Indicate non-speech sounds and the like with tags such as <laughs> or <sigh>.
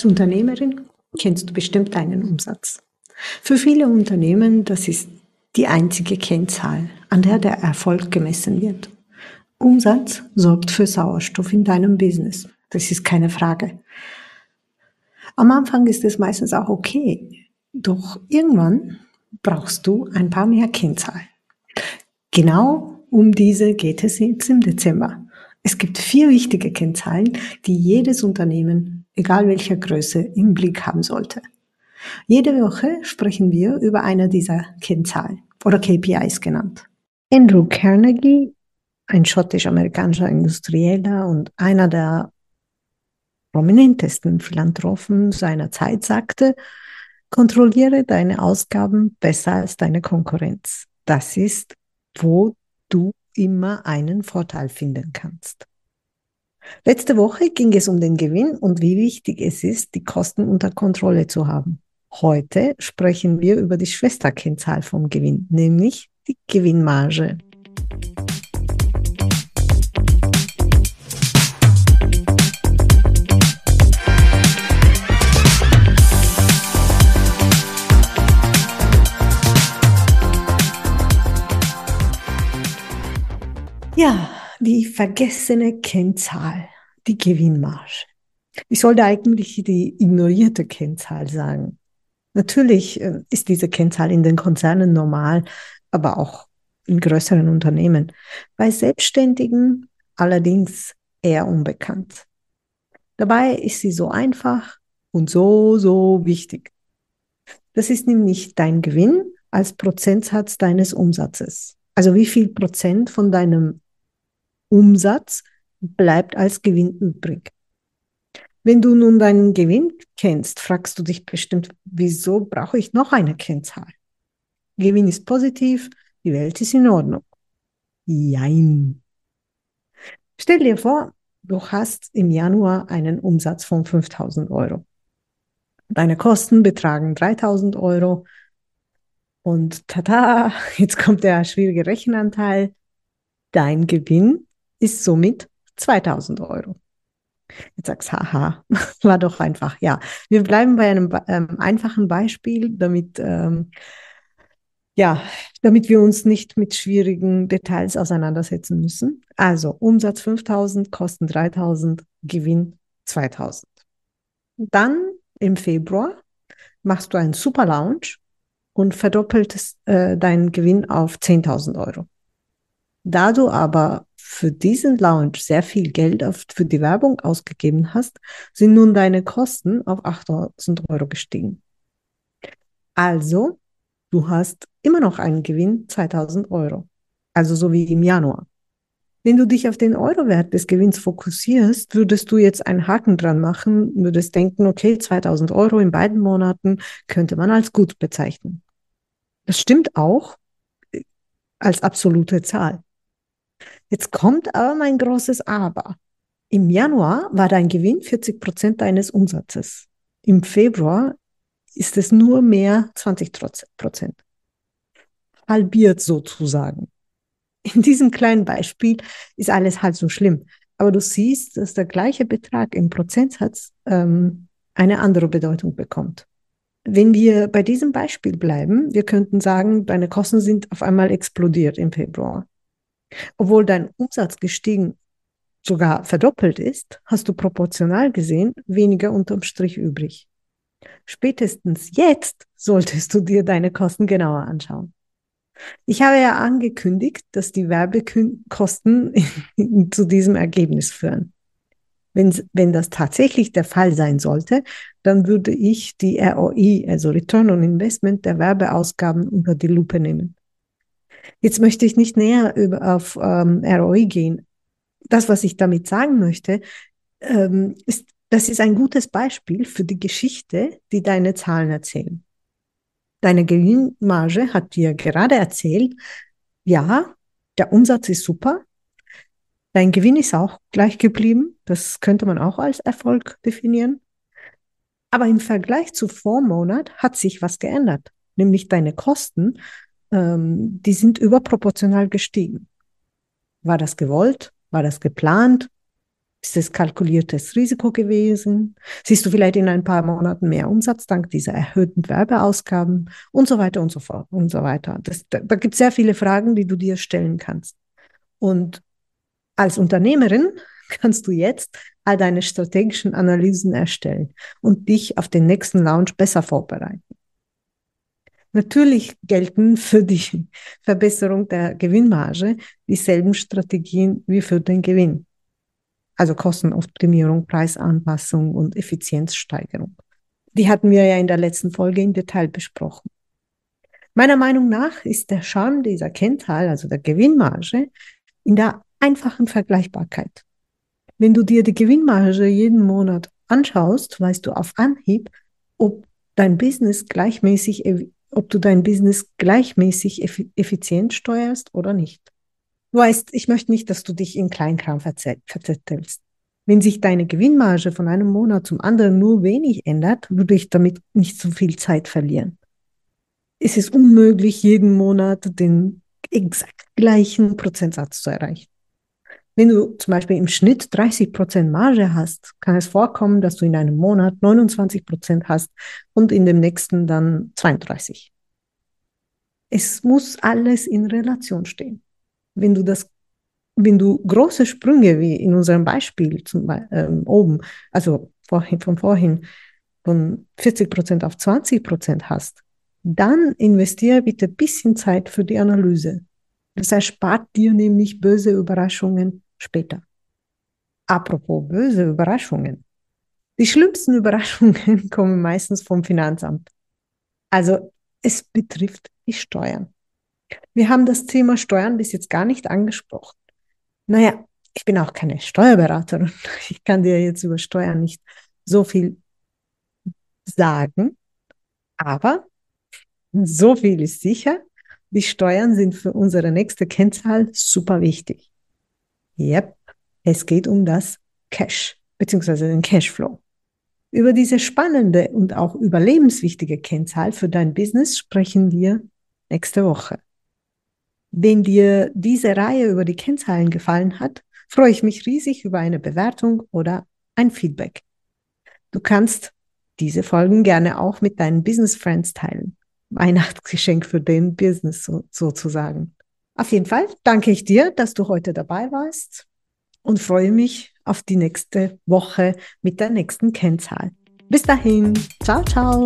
Als Unternehmerin kennst du bestimmt deinen Umsatz. Für viele Unternehmen, das ist die einzige Kennzahl, an der der Erfolg gemessen wird. Umsatz sorgt für Sauerstoff in deinem Business. Das ist keine Frage. Am Anfang ist es meistens auch okay, doch irgendwann brauchst du ein paar mehr Kennzahlen. Genau um diese geht es jetzt im Dezember. Es gibt vier wichtige Kennzahlen, die jedes Unternehmen, egal welcher Größe, im Blick haben sollte. Jede Woche sprechen wir über eine dieser Kennzahlen oder KPIs genannt. Andrew Carnegie, ein schottisch-amerikanischer Industrieller und einer der prominentesten Philanthropen seiner Zeit, sagte, kontrolliere deine Ausgaben besser als deine Konkurrenz. Das ist, wo du immer einen Vorteil finden kannst. Letzte Woche ging es um den Gewinn und wie wichtig es ist, die Kosten unter Kontrolle zu haben. Heute sprechen wir über die Schwesterkennzahl vom Gewinn, nämlich die Gewinnmarge. Vergessene Kennzahl, die Gewinnmarge. Ich sollte eigentlich die ignorierte Kennzahl sagen. Natürlich äh, ist diese Kennzahl in den Konzernen normal, aber auch in größeren Unternehmen. Bei Selbstständigen allerdings eher unbekannt. Dabei ist sie so einfach und so, so wichtig. Das ist nämlich dein Gewinn als Prozentsatz deines Umsatzes. Also wie viel Prozent von deinem Umsatz bleibt als Gewinn übrig. Wenn du nun deinen Gewinn kennst, fragst du dich bestimmt, wieso brauche ich noch eine Kennzahl? Gewinn ist positiv, die Welt ist in Ordnung. Jein. Stell dir vor, du hast im Januar einen Umsatz von 5000 Euro. Deine Kosten betragen 3000 Euro. Und tada, <laughs> jetzt kommt der schwierige Rechenanteil. Dein Gewinn ist somit 2000 Euro. Jetzt sagst haha, <laughs> war doch einfach. Ja, wir bleiben bei einem ähm, einfachen Beispiel, damit, ähm, ja, damit wir uns nicht mit schwierigen Details auseinandersetzen müssen. Also Umsatz 5000, Kosten 3000, Gewinn 2000. Dann im Februar machst du einen Super Lounge und verdoppelst äh, deinen Gewinn auf 10.000 Euro. Da du aber für diesen Launch sehr viel Geld auf, für die Werbung ausgegeben hast, sind nun deine Kosten auf 8000 Euro gestiegen. Also, du hast immer noch einen Gewinn 2000 Euro. Also so wie im Januar. Wenn du dich auf den Eurowert des Gewinns fokussierst, würdest du jetzt einen Haken dran machen, würdest denken, okay, 2000 Euro in beiden Monaten könnte man als gut bezeichnen. Das stimmt auch äh, als absolute Zahl. Jetzt kommt aber mein großes Aber. Im Januar war dein Gewinn 40 Prozent deines Umsatzes. Im Februar ist es nur mehr 20 Prozent. Halbiert sozusagen. In diesem kleinen Beispiel ist alles halt so schlimm. Aber du siehst, dass der gleiche Betrag im Prozentsatz ähm, eine andere Bedeutung bekommt. Wenn wir bei diesem Beispiel bleiben, wir könnten sagen, deine Kosten sind auf einmal explodiert im Februar. Obwohl dein Umsatz gestiegen sogar verdoppelt ist, hast du proportional gesehen weniger unterm Strich übrig. Spätestens jetzt solltest du dir deine Kosten genauer anschauen. Ich habe ja angekündigt, dass die Werbekosten <laughs> zu diesem Ergebnis führen. Wenn, wenn das tatsächlich der Fall sein sollte, dann würde ich die ROI, also Return on Investment der Werbeausgaben unter die Lupe nehmen. Jetzt möchte ich nicht näher über, auf ähm, ROI gehen. Das, was ich damit sagen möchte, ähm, ist, das ist ein gutes Beispiel für die Geschichte, die deine Zahlen erzählen. Deine Gewinnmarge hat dir gerade erzählt, ja, der Umsatz ist super, dein Gewinn ist auch gleich geblieben, das könnte man auch als Erfolg definieren. Aber im Vergleich zu Vormonat hat sich was geändert, nämlich deine Kosten ähm, die sind überproportional gestiegen. War das gewollt? War das geplant? Ist es kalkuliertes Risiko gewesen? Siehst du vielleicht in ein paar Monaten mehr Umsatz dank dieser erhöhten Werbeausgaben und so weiter und so fort und so weiter? Das, da, da gibt es sehr viele Fragen, die du dir stellen kannst. Und als Unternehmerin <laughs> kannst du jetzt all deine strategischen Analysen erstellen und dich auf den nächsten Launch besser vorbereiten. Natürlich gelten für die Verbesserung der Gewinnmarge dieselben Strategien wie für den Gewinn. Also Kostenoptimierung, Preisanpassung und Effizienzsteigerung. Die hatten wir ja in der letzten Folge im Detail besprochen. Meiner Meinung nach ist der Charme dieser Kennzahl, also der Gewinnmarge, in der einfachen Vergleichbarkeit. Wenn du dir die Gewinnmarge jeden Monat anschaust, weißt du auf Anhieb, ob dein Business gleichmäßig, ob du dein Business gleichmäßig effizient steuerst oder nicht. Du weißt, ich möchte nicht, dass du dich in Kleinkram verzettelst. Wenn sich deine Gewinnmarge von einem Monat zum anderen nur wenig ändert, würde ich damit nicht so viel Zeit verlieren. Es ist unmöglich, jeden Monat den exakt gleichen Prozentsatz zu erreichen. Wenn du zum Beispiel im Schnitt 30 Prozent Marge hast, kann es vorkommen, dass du in einem Monat 29 Prozent hast und in dem nächsten dann 32. Es muss alles in Relation stehen. Wenn du das, wenn du große Sprünge wie in unserem Beispiel zum, ähm, oben, also vorhin, von vorhin, von 40 Prozent auf 20 Prozent hast, dann investiere bitte ein bisschen Zeit für die Analyse. Das erspart dir nämlich böse Überraschungen später. Apropos böse Überraschungen. Die schlimmsten Überraschungen <laughs> kommen meistens vom Finanzamt. Also es betrifft die Steuern. Wir haben das Thema Steuern bis jetzt gar nicht angesprochen. Naja, ich bin auch keine Steuerberaterin. <laughs> Ich kann dir jetzt über Steuern nicht so viel sagen. Aber so viel ist sicher. Die Steuern sind für unsere nächste Kennzahl super wichtig. Yep, es geht um das Cash bzw. den Cashflow. Über diese spannende und auch überlebenswichtige Kennzahl für dein Business sprechen wir nächste Woche. Wenn dir diese Reihe über die Kennzahlen gefallen hat, freue ich mich riesig über eine Bewertung oder ein Feedback. Du kannst diese Folgen gerne auch mit deinen Business Friends teilen. Weihnachtsgeschenk für den Business so, sozusagen. Auf jeden Fall danke ich dir, dass du heute dabei warst und freue mich auf die nächste Woche mit der nächsten Kennzahl. Bis dahin, ciao, ciao.